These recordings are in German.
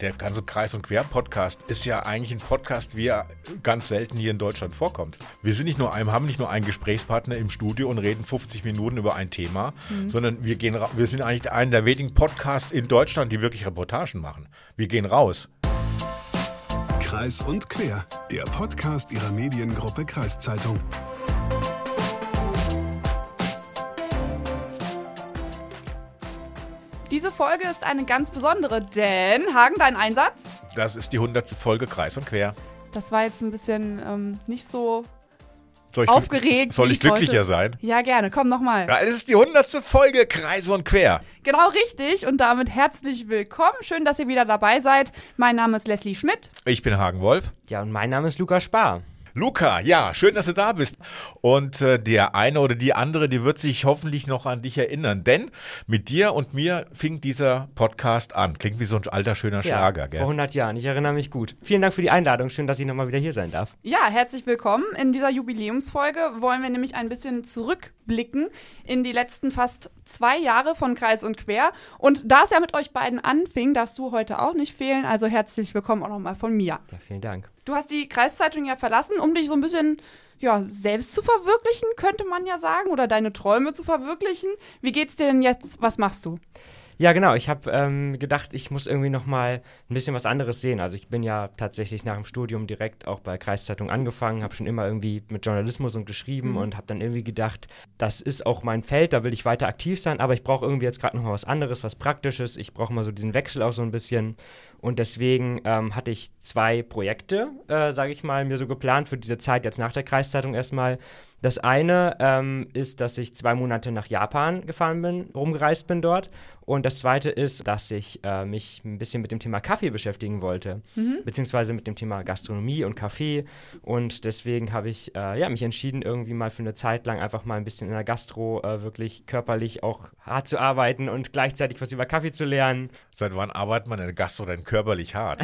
Der ganze Kreis- und Quer-Podcast ist ja eigentlich ein Podcast, wie er ganz selten hier in Deutschland vorkommt. Wir sind nicht nur ein, haben nicht nur einen Gesprächspartner im Studio und reden 50 Minuten über ein Thema, mhm. sondern wir, gehen, wir sind eigentlich einer der wenigen Podcasts in Deutschland, die wirklich Reportagen machen. Wir gehen raus. Kreis und Quer, der Podcast ihrer Mediengruppe Kreiszeitung. Diese Folge ist eine ganz besondere, denn Hagen, dein Einsatz? Das ist die 100. Folge Kreis und Quer. Das war jetzt ein bisschen ähm, nicht so soll ich aufgeregt. Soll ich glücklicher heute. sein? Ja, gerne. Komm nochmal. Ja, es ist die 100. Folge Kreis und Quer. Genau richtig. Und damit herzlich willkommen. Schön, dass ihr wieder dabei seid. Mein Name ist Leslie Schmidt. Ich bin Hagen Wolf. Ja, und mein Name ist Lukas Spar. Luca, ja, schön, dass du da bist. Und äh, der eine oder die andere, die wird sich hoffentlich noch an dich erinnern. Denn mit dir und mir fing dieser Podcast an. Klingt wie so ein alter, schöner Schlager, ja, gell? Vor 100 Jahren, ich erinnere mich gut. Vielen Dank für die Einladung. Schön, dass ich nochmal wieder hier sein darf. Ja, herzlich willkommen. In dieser Jubiläumsfolge wollen wir nämlich ein bisschen zurückblicken in die letzten fast zwei Jahre von Kreis und Quer. Und da es ja mit euch beiden anfing, darfst du heute auch nicht fehlen. Also herzlich willkommen auch nochmal von mir. Ja, vielen Dank. Du hast die Kreiszeitung ja verlassen, um dich so ein bisschen ja, selbst zu verwirklichen, könnte man ja sagen, oder deine Träume zu verwirklichen. Wie geht's dir denn jetzt? Was machst du? Ja, genau. Ich habe ähm, gedacht, ich muss irgendwie noch mal ein bisschen was anderes sehen. Also ich bin ja tatsächlich nach dem Studium direkt auch bei Kreiszeitung angefangen, habe schon immer irgendwie mit Journalismus und geschrieben mhm. und habe dann irgendwie gedacht, das ist auch mein Feld, da will ich weiter aktiv sein, aber ich brauche irgendwie jetzt gerade noch mal was anderes, was Praktisches. Ich brauche mal so diesen Wechsel auch so ein bisschen. Und deswegen ähm, hatte ich zwei Projekte, äh, sage ich mal, mir so geplant für diese Zeit jetzt nach der Kreiszeitung erstmal. Das eine ähm, ist, dass ich zwei Monate nach Japan gefahren bin, rumgereist bin dort. Und das zweite ist, dass ich äh, mich ein bisschen mit dem Thema Kaffee beschäftigen wollte, mhm. beziehungsweise mit dem Thema Gastronomie und Kaffee. Und deswegen habe ich äh, ja, mich entschieden, irgendwie mal für eine Zeit lang einfach mal ein bisschen in der Gastro äh, wirklich körperlich auch hart zu arbeiten und gleichzeitig was über Kaffee zu lernen. Seit wann arbeitet man in der Gastro denn körperlich hart?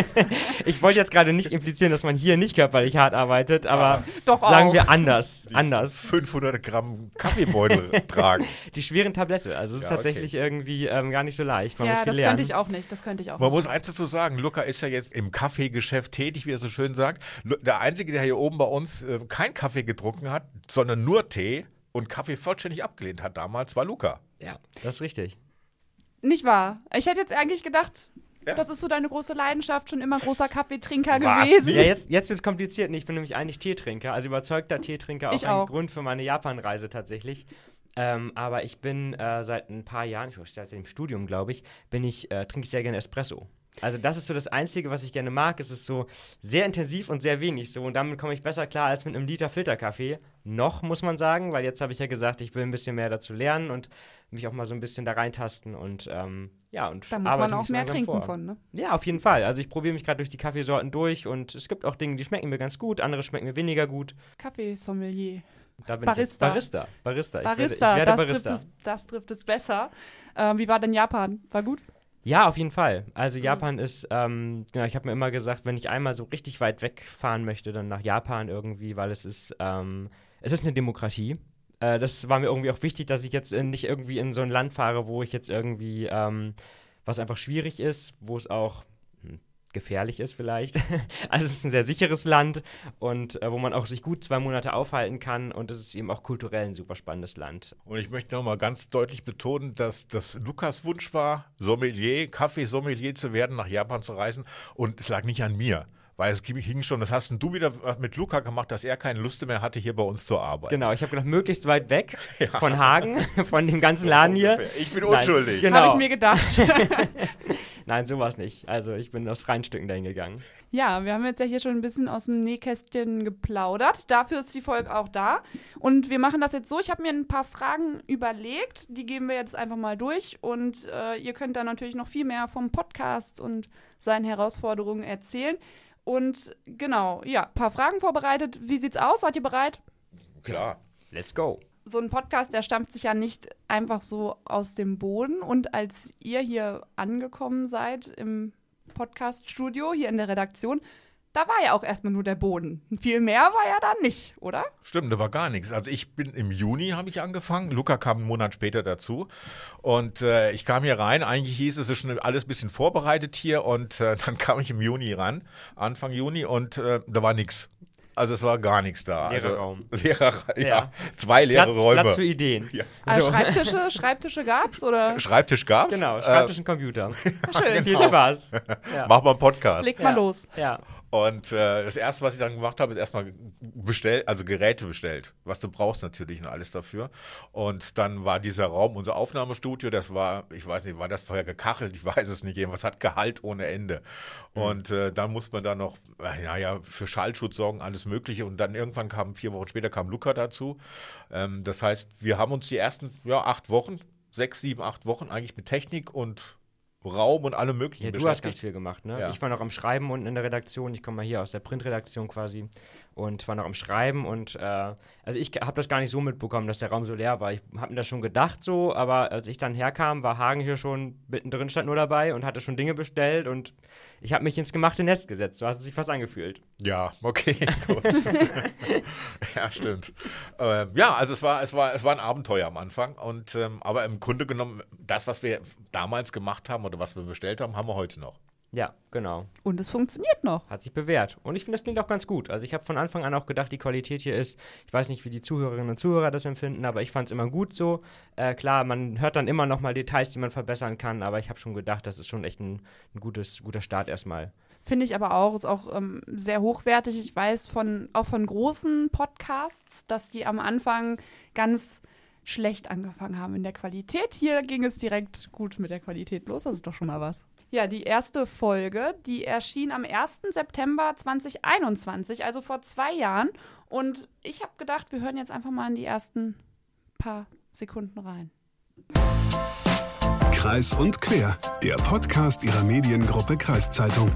ich wollte jetzt gerade nicht implizieren, dass man hier nicht körperlich hart arbeitet, aber ja, sagen wir anders anders. anders. 500 Gramm Kaffeebeutel tragen. Die schweren Tablette. Also es ist ja, tatsächlich okay. irgendwie ähm, gar nicht so leicht. Man ja, das lernen. könnte ich auch nicht. Das könnte ich auch Man nicht. muss eins dazu sagen, Luca ist ja jetzt im Kaffeegeschäft tätig, wie er so schön sagt. Der Einzige, der hier oben bei uns äh, kein Kaffee getrunken hat, sondern nur Tee und Kaffee vollständig abgelehnt hat damals, war Luca. Ja, das ist richtig. Nicht wahr? Ich hätte jetzt eigentlich gedacht, ja. Das ist so deine große Leidenschaft, schon immer großer Kaffeetrinker Was? gewesen. Ja, jetzt, jetzt wird es kompliziert. Ich bin nämlich eigentlich Teetrinker, also überzeugter Teetrinker, auch ich ein auch. Grund für meine Japanreise tatsächlich. Ähm, aber ich bin äh, seit ein paar Jahren, ich seit dem Studium, glaube ich, bin ich, äh, trinke ich sehr gerne Espresso. Also das ist so das Einzige, was ich gerne mag. Es ist so sehr intensiv und sehr wenig so. Und damit komme ich besser klar als mit einem Liter Filterkaffee. Noch, muss man sagen, weil jetzt habe ich ja gesagt, ich will ein bisschen mehr dazu lernen und mich auch mal so ein bisschen da reintasten und ähm, ja, und Da muss man auch mehr trinken vor. von, ne? Ja, auf jeden Fall. Also ich probiere mich gerade durch die Kaffeesorten durch und es gibt auch Dinge, die schmecken mir ganz gut, andere schmecken mir weniger gut. Kaffeesommelier. Barista. Barista. Barista. Barista. Ich werde, ich werde das, Barista. Trifft es, das trifft es besser. Ähm, wie war denn Japan? War gut? Ja, auf jeden Fall. Also Japan mhm. ist, ähm, genau, ich habe mir immer gesagt, wenn ich einmal so richtig weit wegfahren möchte, dann nach Japan irgendwie, weil es ist, ähm, es ist eine Demokratie. Äh, das war mir irgendwie auch wichtig, dass ich jetzt in, nicht irgendwie in so ein Land fahre, wo ich jetzt irgendwie, ähm, was einfach schwierig ist, wo es auch gefährlich ist vielleicht. also es ist ein sehr sicheres Land und äh, wo man auch sich gut zwei Monate aufhalten kann und es ist eben auch kulturell ein super spannendes Land. Und ich möchte nochmal ganz deutlich betonen, dass das Lukas Wunsch war, Sommelier, Kaffeesommelier zu werden, nach Japan zu reisen und es lag nicht an mir. Weil es hing schon, das hast du wieder mit Luca gemacht, dass er keine Lust mehr hatte, hier bei uns zu arbeiten. Genau, ich habe gedacht, möglichst weit weg ja. von Hagen, von dem ganzen Laden hier. Ich bin unschuldig. Genau. Habe ich mir gedacht. Nein, sowas nicht. Also ich bin aus freien Stücken dahin gegangen. Ja, wir haben jetzt ja hier schon ein bisschen aus dem Nähkästchen geplaudert. Dafür ist die Folge auch da. Und wir machen das jetzt so. Ich habe mir ein paar Fragen überlegt. Die geben wir jetzt einfach mal durch. Und äh, ihr könnt da natürlich noch viel mehr vom Podcast und seinen Herausforderungen erzählen. Und genau, ja, ein paar Fragen vorbereitet. Wie sieht's aus? Seid ihr bereit? Klar. Let's go. So ein Podcast, der stammt sich ja nicht einfach so aus dem Boden. Und als ihr hier angekommen seid im Podcast-Studio, hier in der Redaktion, da war ja auch erstmal nur der Boden. Viel mehr war ja da nicht, oder? Stimmt, da war gar nichts. Also ich bin im Juni habe ich angefangen. Luca kam einen Monat später dazu und äh, ich kam hier rein. Eigentlich hieß es, es ist schon alles ein bisschen vorbereitet hier und äh, dann kam ich im Juni ran, Anfang Juni und äh, da war nichts. Also es war gar nichts da. Also, Raum. Leerer, ja, Ja. zwei leere Platz, Räume. Platz für Ideen. Ja. Also So. Schreibtische, Schreibtische gab's oder? Schreibtisch gab's. Genau, Äh, Schreibtisch und Computer. Schön. Viel Spaß. Ja. Mach mal einen Podcast. Leg mal Ja. los. ja. Und äh, das erste, was ich dann gemacht habe, ist erstmal bestellt, also Geräte bestellt, was du brauchst natürlich und alles dafür. Und dann war dieser Raum, unser Aufnahmestudio, das war, ich weiß nicht, war das vorher gekachelt, ich weiß es nicht, irgendwas hat Gehalt ohne Ende. Und äh, dann muss man da noch, äh, naja, für Schallschutz sorgen, alles Mögliche. Und dann irgendwann kam, vier Wochen später kam Luca dazu. Ähm, das heißt, wir haben uns die ersten, ja, acht Wochen, sechs, sieben, acht Wochen eigentlich mit Technik und Raum und allem Möglichen Ja, du hast ganz viel gemacht, ne? Ja. Ich war noch am Schreiben unten in der Redaktion. Ich komme mal hier aus der Printredaktion quasi und war noch am Schreiben und äh, also ich habe das gar nicht so mitbekommen, dass der Raum so leer war. Ich habe mir das schon gedacht so, aber als ich dann herkam, war Hagen hier schon mittendrin stand nur dabei und hatte schon Dinge bestellt und ich habe mich ins gemachte Nest gesetzt. So hat es sich fast angefühlt. Ja, okay, gut. ja, stimmt. Ähm, ja, also es war, es war, es war ein Abenteuer am Anfang. Und ähm, aber im Grunde genommen, das, was wir damals gemacht haben oder was wir bestellt haben, haben wir heute noch. Ja, genau. Und es funktioniert noch. Hat sich bewährt. Und ich finde, das klingt auch ganz gut. Also ich habe von Anfang an auch gedacht, die Qualität hier ist, ich weiß nicht, wie die Zuhörerinnen und Zuhörer das empfinden, aber ich fand es immer gut so. Äh, klar, man hört dann immer noch mal Details, die man verbessern kann, aber ich habe schon gedacht, das ist schon echt ein, ein gutes, guter Start erstmal. Finde ich aber auch, ist auch ähm, sehr hochwertig. Ich weiß von, auch von großen Podcasts, dass die am Anfang ganz schlecht angefangen haben in der Qualität. Hier ging es direkt gut mit der Qualität los. Das ist doch schon mal was. Ja, die erste Folge, die erschien am 1. September 2021, also vor zwei Jahren. Und ich habe gedacht, wir hören jetzt einfach mal in die ersten paar Sekunden rein. Kreis und quer, der Podcast ihrer Mediengruppe Kreiszeitung.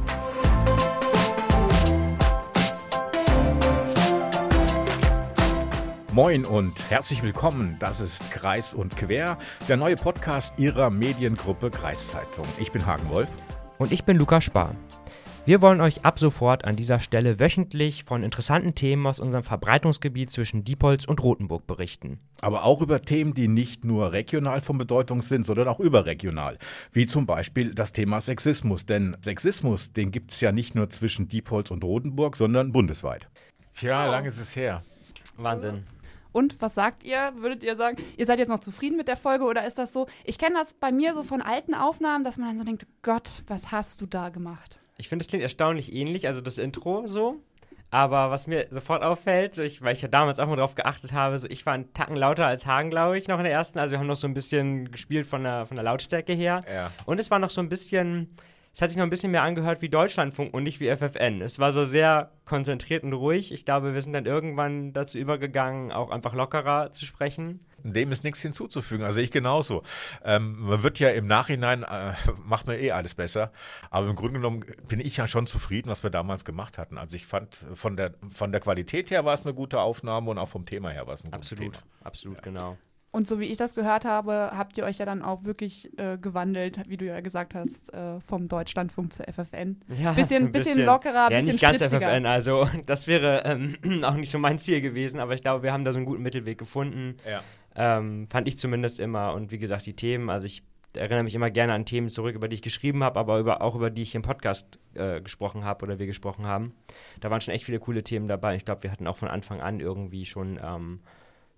Moin und herzlich willkommen. Das ist Kreis und Quer, der neue Podcast Ihrer Mediengruppe Kreiszeitung. Ich bin Hagen Wolf. Und ich bin Lukas Spar. Wir wollen euch ab sofort an dieser Stelle wöchentlich von interessanten Themen aus unserem Verbreitungsgebiet zwischen Diepholz und Rothenburg berichten. Aber auch über Themen, die nicht nur regional von Bedeutung sind, sondern auch überregional. Wie zum Beispiel das Thema Sexismus. Denn Sexismus, den gibt es ja nicht nur zwischen Diepholz und Rotenburg, sondern bundesweit. Tja, So. lange ist es her. Wahnsinn. Und was sagt ihr? Würdet ihr sagen, ihr seid jetzt noch zufrieden mit der Folge oder ist das so? Ich kenne das bei mir so von alten Aufnahmen, dass man dann so denkt, Gott, was hast du da gemacht? Ich finde, es klingt erstaunlich ähnlich, also das Intro so. Aber was mir sofort auffällt, ich, weil ich ja damals auch mal drauf geachtet habe, so ich war einen Tacken lauter als Hagen, glaube ich, noch in der ersten. Also wir haben noch so ein bisschen gespielt von der, von der Lautstärke her. Ja. Und es war noch so ein bisschen, es hat sich noch ein bisschen mehr angehört wie Deutschlandfunk und nicht wie FFN. Es war so sehr konzentriert und ruhig. Ich glaube, wir sind dann irgendwann dazu übergegangen, auch einfach lockerer zu sprechen. Dem ist nichts hinzuzufügen. Also ich genauso. Ähm, man wird ja im Nachhinein, äh, macht man eh alles besser. Aber im Grunde genommen bin ich ja schon zufrieden, was wir damals gemacht hatten. Also ich fand, von der, von der Qualität her war es eine gute Aufnahme und auch vom Thema her war es ein gutes Absolut, Thema. absolut, genau. Und so wie ich das gehört habe, habt ihr euch ja dann auch wirklich äh, gewandelt, wie du ja gesagt hast, äh, vom Deutschlandfunk zur FFN. Ja, Bisschen- so ein bisschen lockerer, Ja, bisschen nicht ganz spritziger. FFN, also das wäre ähm, auch nicht so mein Ziel gewesen, aber ich glaube, wir haben da so einen guten Mittelweg gefunden. Ja. Ähm, fand ich zumindest immer. Und wie gesagt, die Themen, also ich erinnere mich immer gerne an Themen zurück, über die ich geschrieben habe, aber über, auch über die ich im Podcast äh, gesprochen habe oder wir gesprochen haben. Da waren schon echt viele coole Themen dabei. Ich glaube, wir hatten auch von Anfang an irgendwie schon ähm,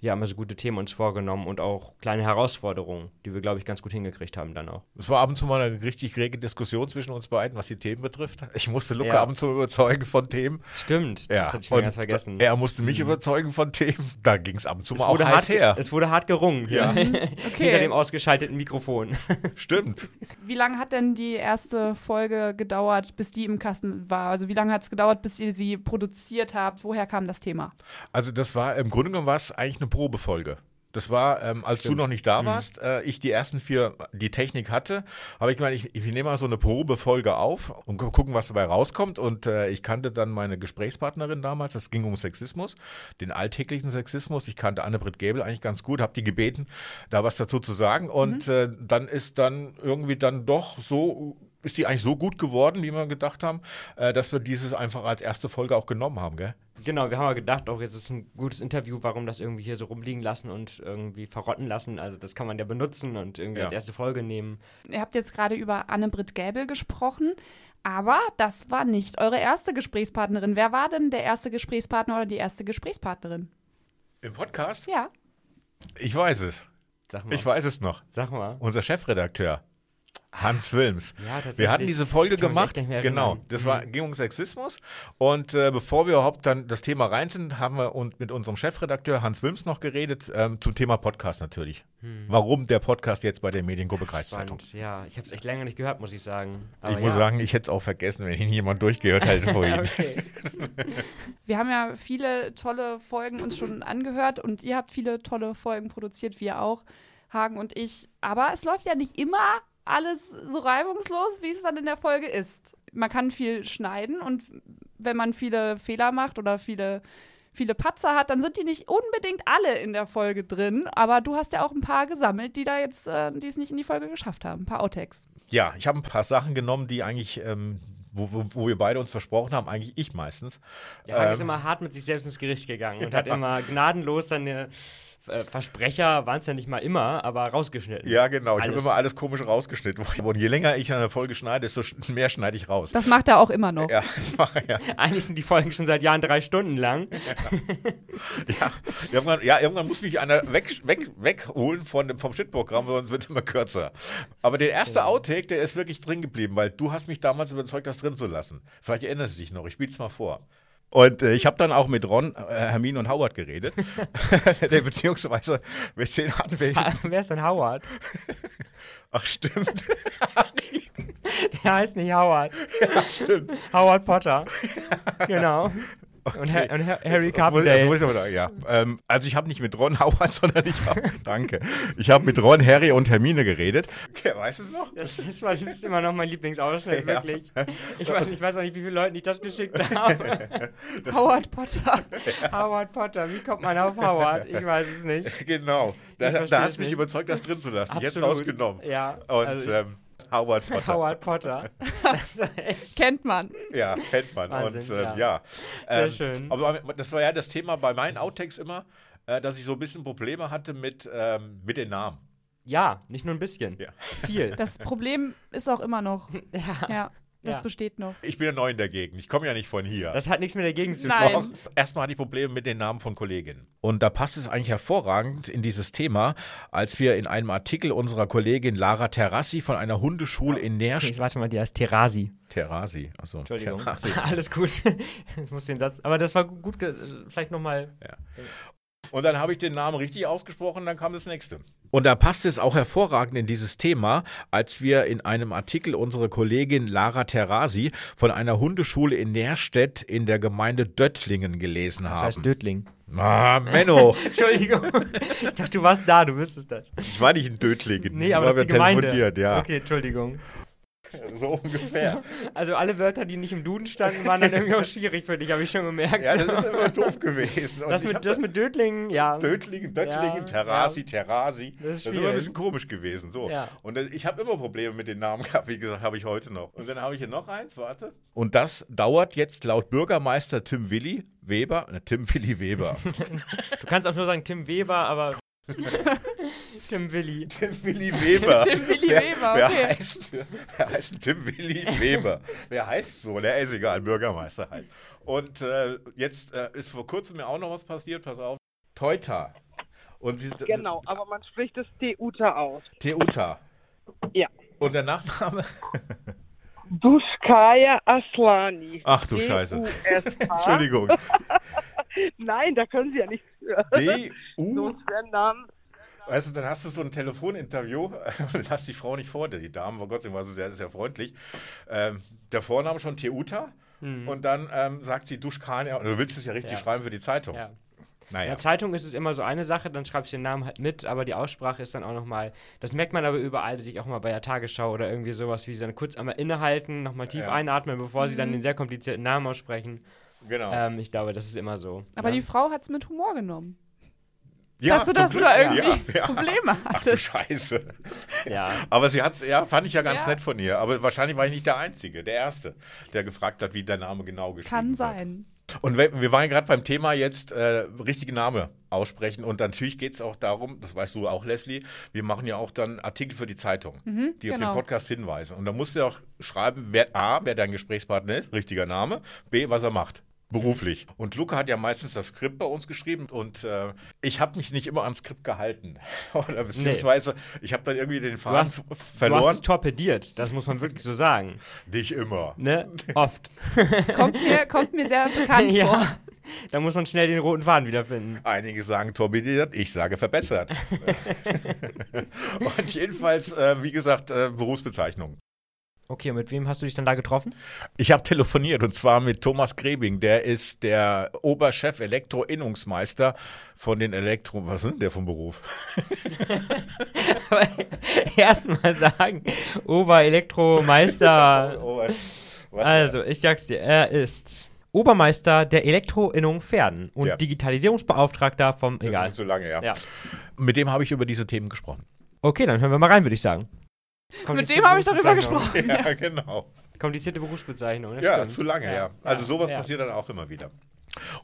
ja, immer so gute Themen uns vorgenommen und auch kleine Herausforderungen, die wir, glaube ich, ganz gut hingekriegt haben dann auch. Es war ab und zu mal eine richtig rege Diskussion zwischen uns beiden, was die Themen betrifft. Ich musste Luca Ja. ab und zu überzeugen von Themen. Stimmt, Ja, das hatte ich mir ganz vergessen. Er musste mich überzeugen von Themen. Da ging es ab und zu es, mal auch hart, her. es wurde hart gerungen. Ja. hinter Okay. dem ausgeschalteten Mikrofon. Stimmt. Wie lange hat denn die erste Folge gedauert, bis die im Kasten war? Also wie lange hat es gedauert, bis ihr sie produziert habt? Woher kam das Thema? Also das war, im Grunde genommen war es eigentlich eine Probefolge. Das war, ähm, als du noch nicht da warst, äh, ich die ersten vier, die Technik hatte, habe ich gemeint, ich, ich nehme mal so eine Probefolge auf und gu- gucken, was dabei rauskommt. Und äh, ich kannte dann meine Gesprächspartnerin damals, es ging um Sexismus, den alltäglichen Sexismus. Ich kannte Anne-Britt Gäbel eigentlich ganz gut, habe die gebeten, da was dazu zu sagen. Und äh, dann ist dann irgendwie dann doch so ist die eigentlich so gut geworden, wie wir gedacht haben, äh, dass wir dieses einfach als erste Folge auch genommen haben, gell? Genau, wir haben ja gedacht, auch jetzt ist ein gutes Interview, warum das irgendwie hier so rumliegen lassen und irgendwie verrotten lassen. Also das kann man ja benutzen und irgendwie Ja. als erste Folge nehmen. Ihr habt jetzt gerade über Anne-Britt Gäbel gesprochen, aber das war nicht eure erste Gesprächspartnerin. Wer war denn der erste Gesprächspartner oder die erste Gesprächspartnerin? Im Podcast? Ja. Ich weiß es. Sag mal. Ich weiß es noch. Sag mal. Unser Chefredakteur. Hans Wilms. Ja, tatsächlich. Wir hatten diese Folge gemacht. Genau, das war, Mhm. ging um Sexismus. Und äh, bevor wir überhaupt dann das Thema rein sind, haben wir und mit unserem Chefredakteur Hans Wilms noch geredet ähm, zum Thema Podcast natürlich. Hm. Warum der Podcast jetzt bei der Mediengruppe Kreiszeitung? Spannend. Ja, ich habe es echt länger nicht gehört, muss ich sagen. Aber ich muss ja. sagen, ich hätte es auch vergessen, wenn ihn jemand durchgehört hätte vorhin. Wir haben ja viele tolle Folgen uns schon angehört und ihr habt viele tolle Folgen produziert, wir auch, Hagen und ich. Aber es läuft ja nicht immer alles so reibungslos, wie es dann in der Folge ist. Man kann viel schneiden und wenn man viele Fehler macht oder viele, viele Patzer hat, dann sind die nicht unbedingt alle in der Folge drin. Aber du hast ja auch ein paar gesammelt, die da jetzt, äh, die es nicht in die Folge geschafft haben. Ein paar Outtakes. Ja, ich habe ein paar Sachen genommen, die eigentlich, ähm, wo, wo, wo wir beide uns versprochen haben, eigentlich ich meistens. Der Hagen ist Ähm. immer hart mit sich selbst ins Gericht gegangen und hat immer gnadenlos seine Versprecher, waren es ja nicht mal immer, aber rausgeschnitten. Ja, genau. Ich habe immer alles komisch rausgeschnitten. Und je länger ich an der Folge schneide, desto mehr schneide ich raus. Das macht er auch immer noch. ja, das mache ich ja. Eigentlich sind die Folgen schon seit Jahren drei Stunden lang. Ja, irgendwann, ja, irgendwann muss mich einer weg, weg, wegholen von dem, vom Schnittprogramm, sonst wird es immer kürzer. Aber der erste Outtake, der ist wirklich drin geblieben, weil du hast mich damals überzeugt, das drin zu lassen. Vielleicht erinnerst du dich noch, ich spiele es mal vor. Und äh, ich habe dann auch mit Ron, äh, Hermine und Howard geredet. der, beziehungsweise mit den Anwälten. Wer ist denn Howard? Ach, stimmt. Der heißt nicht Howard. stimmt. Howard Potter. Genau. Und, Ha und Ha Harry Das das Carpendale. ich aber sagen, ja. Ähm, also ich habe nicht mit Ron Howard, sondern ich habe, danke, ich habe mit Ron, Harry und Hermine geredet. Okay, weißt du es noch? Das ist, das ist immer noch mein Lieblingsausschnitt, Ja. wirklich. Ich weiß, ich weiß auch nicht, wie viele Leuten ich das geschickt habe. Howard Potter. Howard Potter, wie kommt man auf Howard? Ich weiß es nicht. Genau. Da, Ich da hast du mich überzeugt, das drin zu lassen. Jetzt Absolut. rausgenommen. Ja. Und also ähm, Howard Potter. Howard Potter. Kennt man. Ja, kennt man. Wahnsinn, und ähm, ja. ja. Ähm, Sehr schön. Aber das war ja das Thema bei meinen Outtakes immer, äh, dass ich so ein bisschen Probleme hatte mit, ähm, mit den Namen. Ja, nicht nur ein bisschen. Ja. Viel. Das Problem ist auch immer noch. ja. Ja, das Ja. besteht noch. Ich bin ja neu in der Gegend. Ich komme ja nicht von hier. Das hat nichts mit der Gegend zu tun. Erstmal hatte ich Probleme mit den Namen von Kolleginnen. Und da passt es eigentlich hervorragend in dieses Thema, als wir in einem Artikel unserer Kollegin Lara Terrassi von einer Hundeschule in Nährst... Ich warte mal, die heißt Terasi. Terrasi, achso. Entschuldigung. Terrasi. Alles gut. Ich muss den Satz. Aber das war gut. Vielleicht nochmal. Und dann habe ich den Namen richtig ausgesprochen, dann kam das nächste. Und da passt es auch hervorragend in dieses Thema, als wir in einem Artikel unsere Kollegin Lara Terrasi von einer Hundeschule in Nährstedt in der Gemeinde Döttlingen gelesen Das haben. heißt Dötling. ah, Menno, Entschuldigung. Ich dachte, du warst da, du wüsstest das. ich war nicht in Döttlingen. Nee, ich aber war das ist die wir Gemeinde. telefoniert, ja. Okay, Entschuldigung. So ungefähr. Also alle Wörter, die nicht im Duden standen, waren dann irgendwie auch schwierig für dich, habe ich schon gemerkt. Ja, das ist immer doof gewesen. Und das, mit, das mit Dötlingen, ja. Dötlingen, Döttlingen, Ja, Terrasi, Terrasi. Das ist Das ist immer ein bisschen komisch gewesen. So. Ja. Und ich habe immer Probleme mit den Namen gehabt, wie gesagt, habe ich heute noch. Und dann habe ich hier noch eins, warte. Und das dauert jetzt laut Bürgermeister Tim Willi Weber, Tim Willi Weber. Du kannst auch nur sagen Tim Weber, aber Tim Willi. Tim Willi Weber. Tim Willi wer, Weber, wer okay. Heißt, wer heißt Tim Willi Weber? wer heißt so? Der ist egal, Bürgermeister halt. Und äh, jetzt äh, ist vor kurzem mir auch noch was passiert, pass auf. Teuta. Und sie, Genau, aber man spricht es Teuta aus. Teuta. Ja. Und der Nachname? Duskaya Aslani. Ach du Scheiße. Entschuldigung. Nein, da können Sie ja nichts für. D-U. So Namen. Weißt du, dann hast du so ein Telefoninterview und hast die Frau nicht vor dir. Die Dame, vor Gott sei Dank war sie sehr, sehr freundlich. Ähm, der Vorname schon Teuta und dann ähm, sagt sie Duschkania. Und du willst es ja richtig Ja. schreiben für die Zeitung. Ja. In Naja. der Zeitung ist es immer so eine Sache, dann schreibst du den Namen halt mit, aber die Aussprache ist dann auch nochmal, das merkt man aber überall, sich auch mal bei der Tagesschau oder irgendwie sowas, wie sie dann kurz einmal innehalten, nochmal tief Ja. einatmen, bevor sie dann den sehr komplizierten Namen aussprechen. Genau. Ähm, ich glaube, das ist immer so. Aber ja. die Frau hat es mit Humor genommen. ja, dass du, dass du da ja. irgendwie Ja, ja. Probleme Ach du hattest. Scheiße. Ja. Aber sie hat's, ja, fand ich ja ganz Ja. nett von ihr. Aber wahrscheinlich war ich nicht der Einzige, der Erste, der gefragt hat, wie der Name genau geschrieben Kann wird. sein. Und wir, wir waren ja gerade beim Thema jetzt äh, richtige Name aussprechen. Und natürlich geht es auch darum, das weißt du auch, Leslie, wir machen ja auch dann Artikel für die Zeitung, die auf den genau. Podcast hinweisen. Und da musst du auch schreiben, wer A, wer dein Gesprächspartner ist, richtiger Name, B, was er macht. Beruflich. Und Luca hat ja meistens das Skript bei uns geschrieben und äh, ich habe mich nicht immer ans Skript gehalten. Oder beziehungsweise ich habe dann irgendwie den Du Faden hast, f- du hast verloren. es torpediert, das muss man wirklich so sagen. Nicht immer. Ne? Oft. Kommt mir, kommt mir sehr bekannt vor. ja. Da muss man schnell den roten Faden wiederfinden. Einige sagen torpediert, ich sage verbessert. und jedenfalls, äh, wie gesagt, äh, Berufsbezeichnung. Okay, und mit wem hast du dich dann da getroffen? Ich habe telefoniert und zwar mit Thomas Grebing. Der ist der Oberchef Elektroinnungsmeister von den Elektro... Was ist denn der vom Beruf? Erstmal sagen, Oberelektromeister. Ober-? Also, ich sag's dir, er ist Obermeister der Elektroinnung Pferden und Ja. Digitalisierungsbeauftragter vom. Das ist Egal. zu lange, ja. Ja. Mit dem habe ich über diese Themen gesprochen. Okay, dann hören wir mal rein, würde ich sagen. Mit dem habe ich darüber gesprochen. Ja, genau. Komplizierte Berufsbezeichnung. Ja, stimmt. zu lange, ja. Also sowas ja. passiert dann auch immer wieder.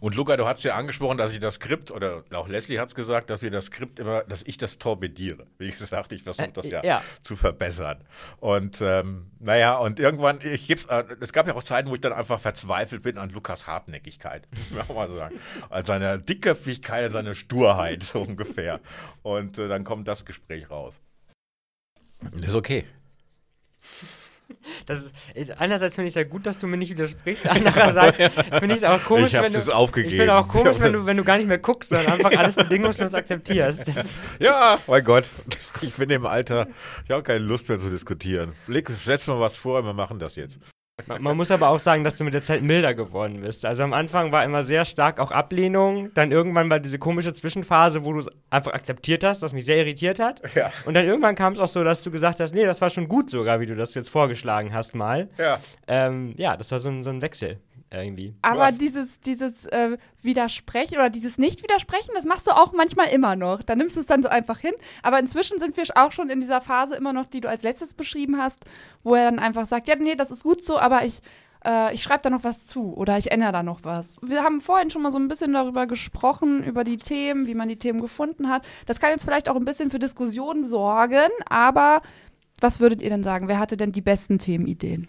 Und Luca, du hast ja angesprochen, dass ich das Skript, oder auch Leslie hat es gesagt, dass wir das Skript immer, dass ich das torpediere. Wie gesagt, ich versuche das ja, Äh, ja. zu verbessern. Und ähm, naja, und irgendwann, ich gib's, äh, es gab ja auch Zeiten, wo ich dann einfach verzweifelt bin an Lukas Hartnäckigkeit, muss man auch mal sagen. An seiner Dickköpfigkeit, an seiner Sturheit, so ungefähr. Und äh, dann kommt das Gespräch raus. Ist okay. Das ist, einerseits finde ich es ja gut, dass du mir nicht widersprichst, andererseits finde ich es auch komisch, wenn du, aufgegeben. Ich finde auch komisch, wenn du, wenn du gar nicht mehr guckst, sondern einfach alles bedingungslos akzeptierst. Ja, mein Gott. Ich bin im Alter, ich habe keine Lust mehr zu diskutieren. Leg, setz mal was vor, wir machen das jetzt. Man, man muss aber auch sagen, dass du mit der Zeit milder geworden bist. Also am Anfang war immer sehr stark auch Ablehnung, dann irgendwann war diese komische Zwischenphase, wo du es einfach akzeptiert hast, was mich sehr irritiert hat. Ja. Und dann irgendwann kam es auch so, dass du gesagt hast, nee, das war schon gut sogar, wie du das jetzt vorgeschlagen hast mal. Ja. Ähm, ja, das war so ein, so ein Wechsel irgendwie. Aber Was? dieses, dieses äh, Widersprechen oder dieses Nicht-Widersprechen, das machst du auch manchmal immer noch. Da nimmst du es dann so einfach hin. Aber inzwischen sind wir auch schon in dieser Phase immer noch, die du als letztes beschrieben hast, wo er dann einfach sagt, ja, nee, das ist gut so, aber ich, äh, ich schreibe da noch was zu oder ich ändere da noch was. Wir haben vorhin schon mal so ein bisschen darüber gesprochen, über die Themen, wie man die Themen gefunden hat. Das kann jetzt vielleicht auch ein bisschen für Diskussionen sorgen, aber was würdet ihr denn sagen? Wer hatte denn die besten Themenideen?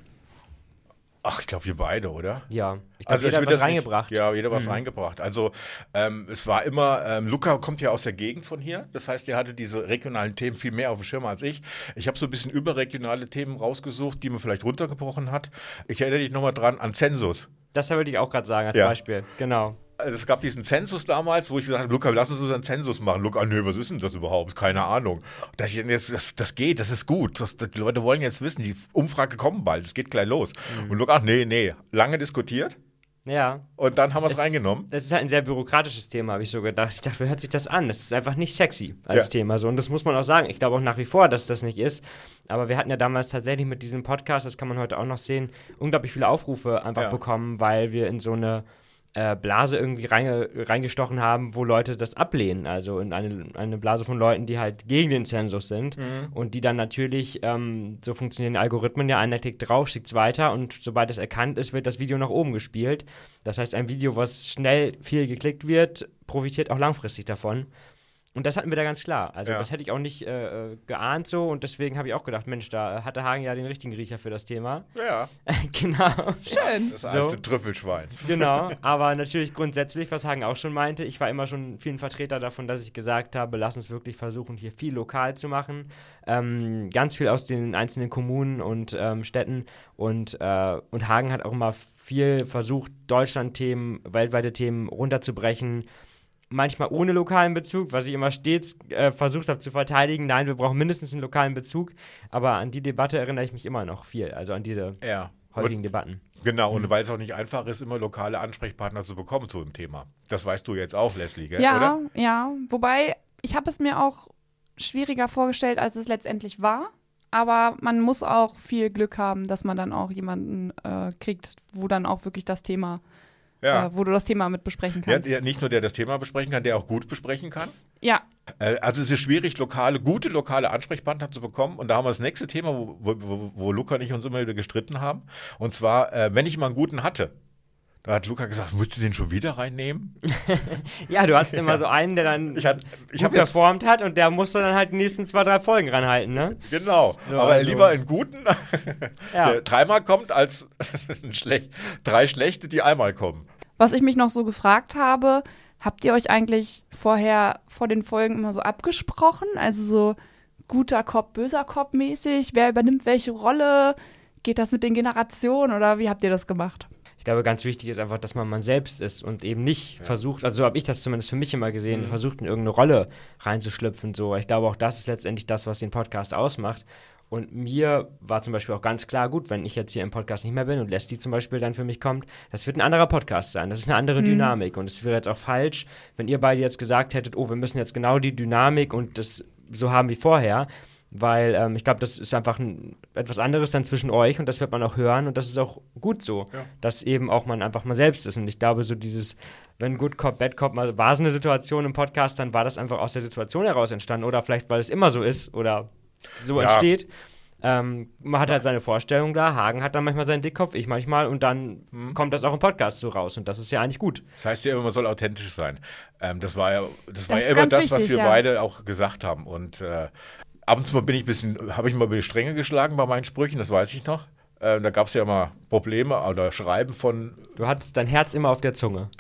Ach, ich glaube, wir beide, oder? Ja, ich glaube, ich jeder will hat was das nicht- reingebracht. Ja, jeder was reingebracht. Also ähm, es war immer, ähm, Luca kommt ja aus der Gegend von hier. Das heißt, er hatte diese regionalen Themen viel mehr auf dem Schirm als ich. Ich habe so ein bisschen überregionale Themen rausgesucht, die man vielleicht runtergebrochen hat. Ich erinnere dich nochmal dran an Zensus. Das wollte ich auch gerade sagen als Ja. Beispiel. Genau. Also es gab diesen Zensus damals, wo ich gesagt habe, Luca, lass uns unseren Zensus machen. Luca, nö, was ist denn das überhaupt? Keine Ahnung. Dass ich denn jetzt, das, das geht, das ist gut. Das, das, die Leute wollen jetzt wissen, die Umfrage kommt bald, es geht gleich los. Mhm. Und Luca, ach nee, nee, lange diskutiert Ja. und dann haben wir es reingenommen. Das ist halt ein sehr bürokratisches Thema, habe ich so gedacht. Ich dachte, wie hört sich das an? Das ist einfach nicht sexy als Ja. Thema. So. Und das muss man auch sagen. Ich glaube auch nach wie vor, dass das nicht ist. Aber wir hatten ja damals tatsächlich mit diesem Podcast, das kann man heute auch noch sehen, unglaublich viele Aufrufe einfach Ja. bekommen, weil wir in so eine äh, Blase irgendwie reinge reingestochen haben, wo Leute das ablehnen. Also in eine, eine Blase von Leuten, die halt gegen den Zensus sind Mhm. und die dann natürlich, ähm, so funktionieren die Algorithmen ja, einer klickt drauf, schickt es weiter und sobald es erkannt ist, wird das Video nach oben gespielt. Das heißt, ein Video, was schnell viel geklickt wird, profitiert auch langfristig davon. Und das hatten wir da ganz klar. Also Ja. das hätte ich auch nicht äh, äh, geahnt so und deswegen habe ich auch gedacht, Mensch, da hatte Hagen ja den richtigen Riecher für das Thema. Ja, genau. Schön. das So. alte Trüffelschwein. Genau, aber natürlich grundsätzlich, was Hagen auch schon meinte, ich war immer schon vielen Vertreter davon, dass ich gesagt habe, lass uns wirklich versuchen, hier viel lokal zu machen. Ähm, ganz viel aus den einzelnen Kommunen und ähm, Städten. Und, äh, und Hagen hat auch immer viel versucht, Deutschland-Themen, weltweite Themen runterzubrechen. Manchmal ohne lokalen Bezug, was ich immer stets äh, versucht habe zu verteidigen. Nein, wir brauchen mindestens einen lokalen Bezug. Aber an die Debatte erinnere ich mich immer noch viel, also an diese Ja. heutigen Und, Debatten. genau, Mhm. und weil es auch nicht einfach ist, immer lokale Ansprechpartner zu bekommen zu dem Thema. Das weißt du jetzt auch, Leslie, gell? Ja, oder? ja. Wobei, ich habe es mir auch schwieriger vorgestellt, als es letztendlich war. Aber man muss auch viel Glück haben, dass man dann auch jemanden äh, kriegt, wo dann auch wirklich das Thema Ja. äh, wo du das Thema mit besprechen kannst. der nicht nur der das Thema besprechen kann, der auch gut besprechen kann. Ja, Äh, Also es ist schwierig, lokale, gute lokale Ansprechpartner zu bekommen. Und da haben wir das nächste Thema, wo, wo, wo, wo Luca und ich uns immer wieder gestritten haben. Und zwar, äh, wenn ich mal einen guten hatte, da hat Luca gesagt, willst du den schon wieder reinnehmen? Ja, du hast immer so einen, der dann Ich, hat, ich gut performt hat und der musste dann halt die nächsten zwei, drei Folgen ranhalten, ne? genau, So, aber also- lieber einen guten, Ja. der dreimal kommt, als ein schlecht, drei schlechte, die einmal kommen. was ich mich noch so gefragt habe, habt ihr euch eigentlich vorher vor den Folgen immer so abgesprochen? Also so guter Cop, böser Cop mäßig? Wer übernimmt welche Rolle? Geht das mit den Generationen oder wie habt ihr das gemacht? Ich glaube, ganz wichtig ist einfach, dass man man selbst ist und eben nicht versucht, also so habe ich das zumindest für mich immer gesehen, versucht in irgendeine Rolle reinzuschlüpfen. So. Ich glaube, auch das ist letztendlich das, was den Podcast ausmacht. Und mir war zum Beispiel auch ganz klar, gut, wenn ich jetzt hier im Podcast nicht mehr bin und Leslie zum Beispiel dann für mich kommt, das wird ein anderer Podcast sein. Das ist eine andere Dynamik. Und es wäre jetzt auch falsch, wenn ihr beide jetzt gesagt hättet, oh, wir müssen jetzt genau die Dynamik und das so haben wie vorher. Weil ähm, ich glaube, das ist einfach ein, etwas anderes dann zwischen euch und das wird man auch hören und das ist auch gut so, dass eben auch man einfach mal selbst ist. Und ich glaube, so dieses, wenn Good Cop, Bad Cop mal war es eine Situation im Podcast, dann war das einfach aus der Situation heraus entstanden oder vielleicht, weil es immer so ist oder so Ja. entsteht. Ähm, man hat halt seine Vorstellung da, Hagen hat dann manchmal seinen Dickkopf, ich manchmal und dann Mhm. kommt das auch im Podcast so raus und das ist ja eigentlich gut. Das heißt ja immer, man soll authentisch sein. Ähm, das war ja, das war Das ja ist immer das, was wichtig, wir ja. beide auch gesagt haben. Und äh, ab und zu mal bin ich ein bisschen, habe ich mal über die Stränge geschlagen bei meinen Sprüchen, das weiß ich noch. Äh, da gab es ja immer Probleme oder Schreiben von. Du hattest dein Herz immer auf der Zunge.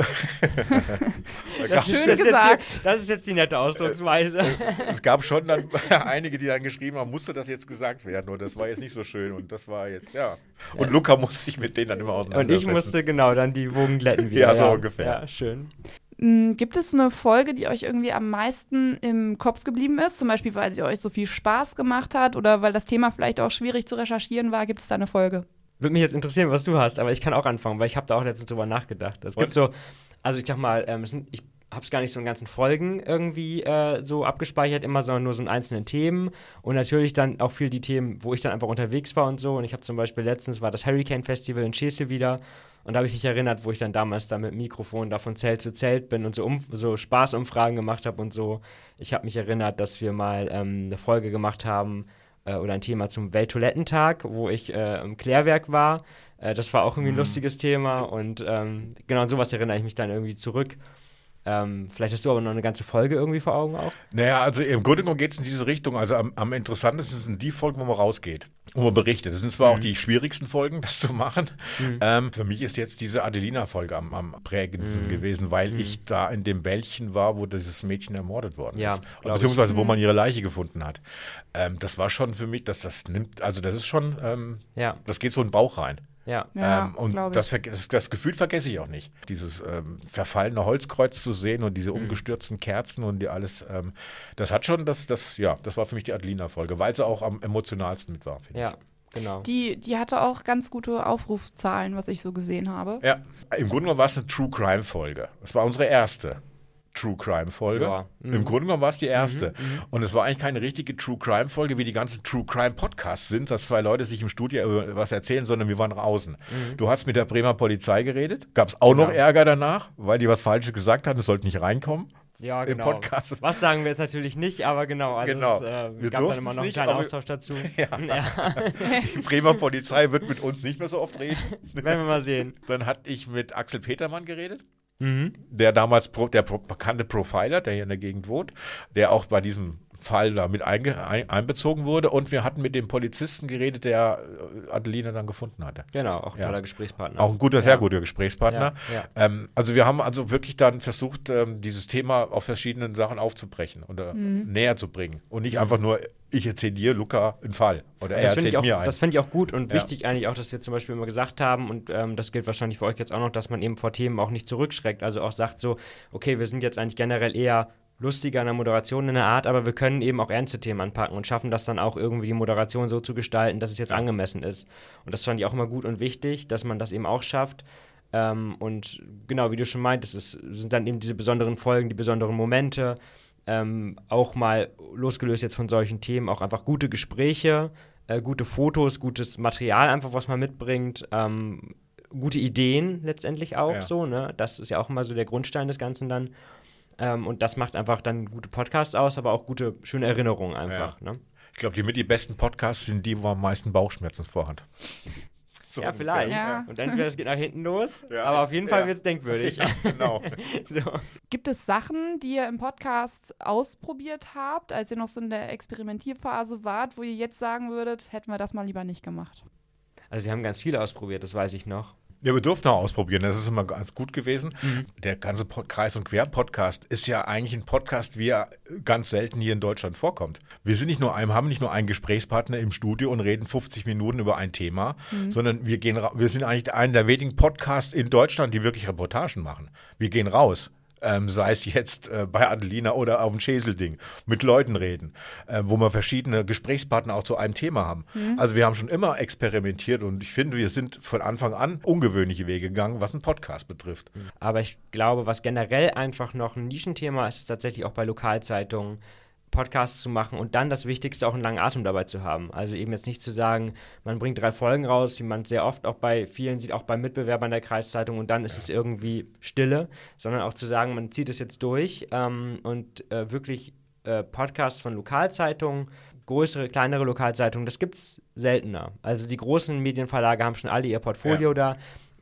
Schön das, ist gesagt. Jetzt, das ist jetzt die nette Ausdrucksweise. es gab schon dann einige, die dann geschrieben haben, musste das jetzt gesagt werden und das war jetzt nicht so schön und das war jetzt, ja. Und Luca musste sich mit denen dann immer Und auseinandersetzen. ich musste genau dann die Wogen glätten wieder. Ja, so ungefähr. Ja, schön. Mm, Gibt es eine Folge, die euch irgendwie am meisten im Kopf geblieben ist? Zum Beispiel, weil sie euch so viel Spaß gemacht hat oder weil das Thema vielleicht auch schwierig zu recherchieren war? Gibt es da eine Folge? Würde mich jetzt interessieren, was du hast, aber ich kann auch anfangen, weil ich habe da auch letztens drüber nachgedacht. Es gibt so, also ich sag mal, ähm, es sind, ich habe es gar nicht so in ganzen Folgen irgendwie äh, so abgespeichert, immer sondern nur so in einzelnen Themen und natürlich dann auch viel die Themen, wo ich dann einfach unterwegs war und so. Und ich habe zum Beispiel letztens war das Hurricane Festival in Schesel wieder und da habe ich mich erinnert, wo ich dann damals da mit Mikrofon da von Zelt zu Zelt bin und so, um, so Spaßumfragen gemacht habe und so. Ich habe mich erinnert, dass wir mal ähm, eine Folge gemacht haben äh, oder ein Thema zum Welttoilettentag, wo ich äh, im Klärwerk war. Äh, das war auch irgendwie ein lustiges Thema und ähm, genau an sowas erinnere ich mich dann irgendwie zurück. Ähm, vielleicht hast du aber noch eine ganze Folge irgendwie vor Augen auch. Naja, also im Grunde genommen geht es in diese Richtung. Also am, am interessantesten sind die Folgen, wo man rausgeht, wo man berichtet. Das sind zwar auch die schwierigsten Folgen, das zu machen. Ähm, für mich ist jetzt diese Adelina-Folge am, am prägendsten gewesen, weil ich da in dem Wäldchen war, wo dieses Mädchen ermordet worden Ja, ist. Beziehungsweise wo man ihre Leiche gefunden hat. Ähm, das war schon für mich, dass das nimmt, also das ist schon, ähm, Ja, das geht so in den Bauch rein. Ja. Ja, ähm, und ich. das, das, das Gefühl vergesse ich auch nicht. Dieses ähm, verfallene Holzkreuz zu sehen und Mhm. diese umgestürzten Kerzen und die alles, ähm, das hat schon, das, das, ja, das war für mich die Adelina-Folge, weil sie auch am emotionalsten mit war. finde Ja, genau. Die, die hatte auch ganz gute Aufrufzahlen, was ich so gesehen habe. ich. Ja, im Grunde genommen war es eine True Crime-Folge. Das war unsere erste. True Crime-Folge. Ja, mhm. Im Grunde genommen war es die erste. Und es war eigentlich keine richtige True Crime-Folge, wie die ganzen True Crime-Podcasts sind, dass zwei Leute sich im Studio über was erzählen, sondern wir waren draußen. Mhm. Du hast mit der Bremer Polizei geredet, gab es auch noch Genau. Ärger danach, weil die was Falsches gesagt hatten, es sollte nicht reinkommen. Ja, im genau. Podcast. Was sagen wir jetzt natürlich nicht, aber genau. Also Genau. Es äh, Wir gab dann immer noch einen nicht, kleinen aber- Austausch dazu. Ja. Die Bremer Polizei wird mit uns nicht mehr so oft reden. Werden wir mal sehen. Dann hatte ich mit Axel Petermann geredet. Mhm. der damals Pro, der Pro, bekannte Profiler, der hier in der Gegend wohnt, der auch bei diesem Fall da mit einge, ein, einbezogen wurde. Und wir hatten mit dem Polizisten geredet, der äh, Adelina dann gefunden hatte. Genau, auch ein Ja. toller Gesprächspartner. Auch ein guter, sehr Ja. guter Gesprächspartner. Ja, ja. Ähm, also wir haben also wirklich dann versucht, ähm, dieses Thema auf verschiedenen Sachen aufzubrechen oder näher zu bringen. Und nicht einfach nur, ich erzähle dir, Luca, einen Fall. Oder er das finde erzählt ich, auch- mir einen. das find ich auch gut und Ja. wichtig eigentlich auch, dass wir zum Beispiel immer gesagt haben, und ähm, das gilt wahrscheinlich für euch jetzt auch noch, dass man eben vor Themen auch nicht zurückschreckt. Also auch sagt so, okay, wir sind jetzt eigentlich generell eher lustiger in der Moderation in der Art, aber wir können eben auch ernste Themen anpacken und schaffen das dann auch irgendwie die Moderation so zu gestalten, dass es jetzt angemessen ist. Und das fand ich auch immer gut und wichtig, dass man das eben auch schafft. Ähm, und genau, wie du schon meintest, es sind dann eben diese besonderen Folgen, die besonderen Momente, ähm, auch mal losgelöst jetzt von solchen Themen, auch einfach gute Gespräche, äh, gute Fotos, gutes Material einfach, was man mitbringt. Ähm, gute Ideen letztendlich auch Ja. so, ne? Das ist ja auch immer so der Grundstein des Ganzen dann. Ähm, und das macht einfach dann gute Podcasts aus, aber auch gute, schöne Erinnerungen einfach, ne? Ich glaube, die mit die besten Podcasts sind die, wo am meisten Bauchschmerzen vorhat. So Ja, vielleicht. Ja. Und entweder es geht nach hinten los, Ja. aber auf jeden Fall Ja. wird es denkwürdig. Ja, genau. so. Gibt es Sachen, die ihr im Podcast ausprobiert habt, als ihr noch so in der Experimentierphase wart, wo ihr jetzt sagen würdet, hätten wir das mal lieber nicht gemacht? Also sie haben ganz viel ausprobiert, das weiß ich noch. Ja, wir durften auch ausprobieren. Das ist immer ganz gut gewesen. Mhm. Der ganze Pod Kreis- und Quer-Podcast ist ja eigentlich ein Podcast, wie er ganz selten hier in Deutschland vorkommt. Wir sind nicht nur ein, haben nicht nur einen Gesprächspartner im Studio und reden 50 Minuten über ein Thema, sondern wir gehen, wir sind eigentlich einer der wenigen Podcasts in Deutschland, die wirklich Reportagen machen. Wir gehen raus. Ähm, sei es jetzt äh, bei Adelina oder auf dem Schäselding, mit Leuten reden, äh, wo wir verschiedene Gesprächspartner auch zu einem Thema haben. Also wir haben schon immer experimentiert und ich finde, wir sind von Anfang an ungewöhnliche Wege gegangen, was einen Podcast betrifft. Aber ich glaube, was generell einfach noch ein Nischenthema ist, ist tatsächlich auch bei Lokalzeitungen Podcasts zu machen und dann das Wichtigste auch einen langen Atem dabei zu haben. Also eben jetzt nicht zu sagen, man bringt drei Folgen raus, wie man sehr oft auch bei vielen sieht, auch bei Mitbewerbern der Kreiszeitung und dann ist es irgendwie Stille, sondern auch zu sagen, man zieht es jetzt durch ähm, und äh, wirklich äh, Podcasts von Lokalzeitungen, größere, kleinere Lokalzeitungen, das gibt es seltener. Also die großen Medienverlage haben schon alle ihr Portfolio da.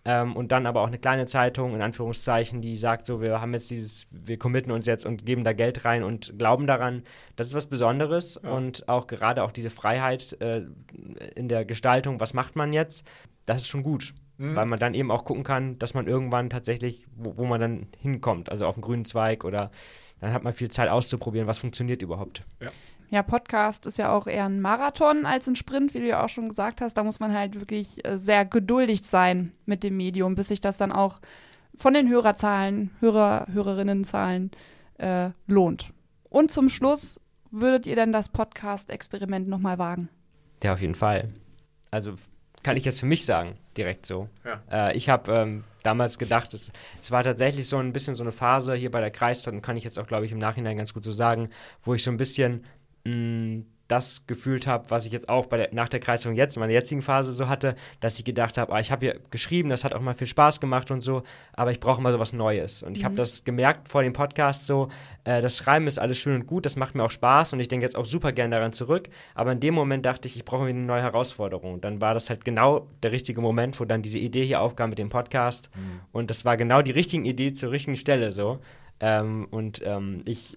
Ähm, und dann aber auch eine kleine Zeitung, in Anführungszeichen, die sagt so, wir haben jetzt dieses, wir committen uns jetzt und geben da Geld rein und glauben daran. Das ist was Besonderes und auch gerade auch diese Freiheit äh, in der Gestaltung, was macht man jetzt, das ist schon gut. Weil man dann eben auch gucken kann, dass man irgendwann tatsächlich, wo, wo man dann hinkommt, also auf den grünen Zweig oder dann hat man viel Zeit auszuprobieren, was funktioniert überhaupt. Ja, Podcast ist ja auch eher ein Marathon als ein Sprint, wie du ja auch schon gesagt hast. Da muss man halt wirklich äh, sehr geduldig sein mit dem Medium, bis sich das dann auch von den Hörerzahlen, Hörer, Hörerinnenzahlen äh, lohnt. Und zum Schluss würdet ihr denn das Podcast-Experiment nochmal wagen? Ja, auf jeden Fall. Also kann ich jetzt für mich sagen, direkt so. Ja. Äh, ich habe ähm, damals gedacht, es, es war tatsächlich so ein bisschen so eine Phase hier bei der Kreiszeit, und kann ich jetzt auch, glaube ich, im Nachhinein ganz gut so sagen, wo ich so ein bisschen mh, das gefühlt habe, was ich jetzt auch bei der, nach der Kreisung jetzt, in meiner jetzigen Phase so hatte, dass ich gedacht habe, ah, ich habe hier geschrieben, das hat auch mal viel Spaß gemacht und so, aber ich brauche mal so was Neues. Und ich habe das gemerkt vor dem Podcast so, äh, das Schreiben ist alles schön und gut, das macht mir auch Spaß und ich denke jetzt auch super gern daran zurück, aber in dem Moment dachte ich, ich brauche eine neue Herausforderung. Und dann war das halt genau der richtige Moment, wo dann diese Idee hier aufkam mit dem Podcast und das war genau die richtige Idee zur richtigen Stelle so. Ähm, und ähm, ich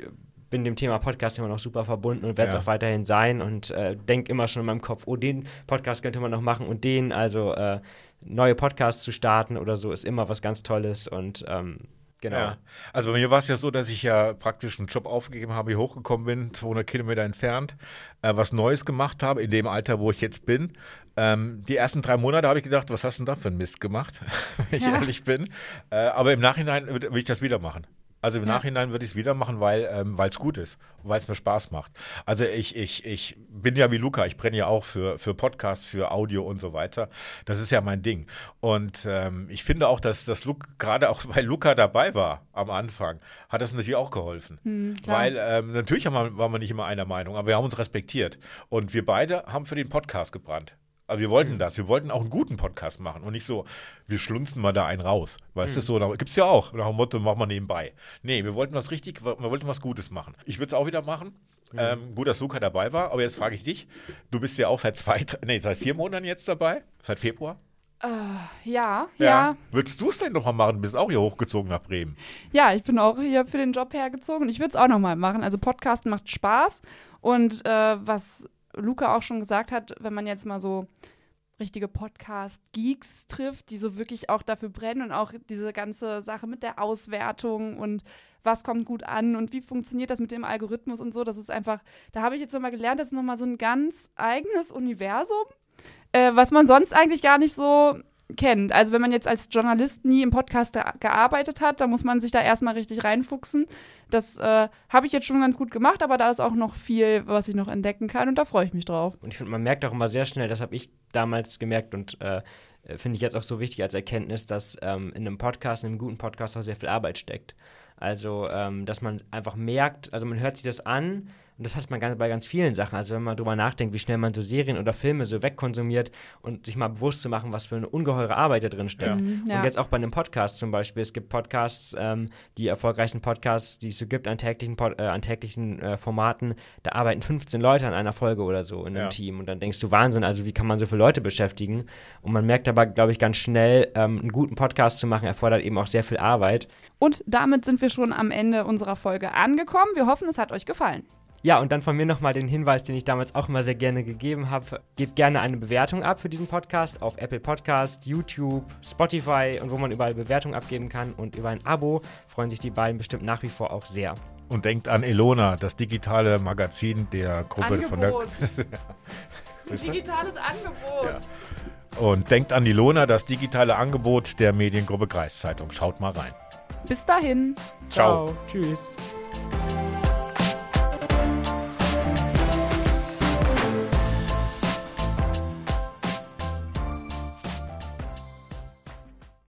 bin dem Thema Podcast immer noch super verbunden und werde es Ja. auch weiterhin sein und äh, denke immer schon in meinem Kopf, oh, den Podcast könnte man noch machen und den, also äh, neue Podcasts zu starten oder so, ist immer was ganz Tolles und ähm, genau. Ja. Also bei mir war es ja so, dass ich ja praktisch einen Job aufgegeben habe, hier hochgekommen bin, 200 Kilometer entfernt, äh, was Neues gemacht habe, in dem Alter, wo ich jetzt bin. Ähm, die ersten drei Monate habe ich gedacht, was hast du denn da für einen Mist gemacht, wenn ich Ja. ehrlich bin. Äh, aber im Nachhinein will will ich das wieder machen. Also im Ja. Nachhinein würde ich es wieder machen, weil ähm, es gut ist, weil es mir Spaß macht. Also ich, ich, ich bin ja wie Luca, ich brenne ja auch für, für Podcasts, für Audio und so weiter. Das ist ja mein Ding. Und ähm, ich finde auch, dass das Luke, gerade auch weil Luca dabei war am Anfang, hat das natürlich auch geholfen. Hm, klar. weil ähm, natürlich haben wir, waren wir nicht immer einer Meinung, aber wir haben uns respektiert. Und wir beide haben für den Podcast gebrannt. Also wir wollten das. Wir wollten auch einen guten Podcast machen und nicht so, wir schlunzen mal da einen raus. Weißt du, so, da gibt's ja auch. Nach dem Motto, mach mal nebenbei. Nee, wir wollten was richtig, wir wollten was Gutes machen. Ich würde es auch wieder machen. Ähm, gut, dass Luca dabei war, aber jetzt frage ich dich. Du bist ja auch seit zwei, nee, seit vier Monaten jetzt dabei? Seit Februar? Ja, ja, ja. Würdest du es denn nochmal machen? Du bist auch hier hochgezogen nach Bremen. ich bin auch hier für den Job hergezogen. Ich würde es auch nochmal machen. Also Podcast macht Spaß. Und äh, was Luca auch schon gesagt hat, wenn man jetzt mal so richtige Podcast-Geeks trifft, die so wirklich auch dafür brennen und auch diese ganze Sache mit der Auswertung und was kommt gut an und wie funktioniert das mit dem Algorithmus und so, das ist einfach, da habe ich jetzt nochmal gelernt, das ist nochmal so ein ganz eigenes Universum, äh, was man sonst eigentlich gar nicht so kennt. Also wenn man jetzt als Journalist nie im Podcast ge gearbeitet hat, dann muss man sich da erstmal richtig reinfuchsen. Das äh, habe ich jetzt schon ganz gut gemacht, aber da ist auch noch viel, was ich noch entdecken kann und da freue ich mich drauf. Und ich finde, man merkt auch immer sehr schnell, das habe ich damals gemerkt und äh, finde ich jetzt auch so wichtig als Erkenntnis, dass ähm, in einem Podcast, in einem guten Podcast auch sehr viel Arbeit steckt. Also, ähm, dass man einfach merkt, also man hört sich das an Und das hat man ganz, bei ganz vielen Sachen. Also wenn man drüber nachdenkt, wie schnell man so Serien oder Filme so wegkonsumiert und sich mal bewusst zu machen, was für eine ungeheure Arbeit da drin steckt. Mhm, ja. Und jetzt auch bei einem Podcast zum Beispiel. Es gibt Podcasts, ähm, die erfolgreichsten Podcasts, die es so gibt an täglichen, Pod äh, an täglichen äh, Formaten. Da arbeiten 15 Leute an einer Folge oder so in einem Ja. Team. Und dann denkst du, Wahnsinn, also wie kann man so viele Leute beschäftigen? Und man merkt aber, glaube ich, ganz schnell, ähm, einen guten Podcast zu machen, erfordert eben auch sehr viel Arbeit. Und damit sind wir schon am Ende unserer Folge angekommen. Wir hoffen, es hat euch gefallen. Ja, und dann von mir nochmal den Hinweis, den ich damals auch immer sehr gerne gegeben habe. Gebt gerne eine Bewertung ab für diesen Podcast auf Apple Podcast, YouTube, Spotify und wo man überall Bewertungen abgeben kann. Und über ein Abo freuen sich die beiden bestimmt nach wie vor auch sehr. Und denkt an Elona, das digitale Magazin der Gruppe von der. Angebot. Digitales Angebot. Ja. Und denkt an Ilona, das digitale Angebot der Mediengruppe Kreiszeitung. Schaut mal rein. Bis dahin. Ciao. Tschüss.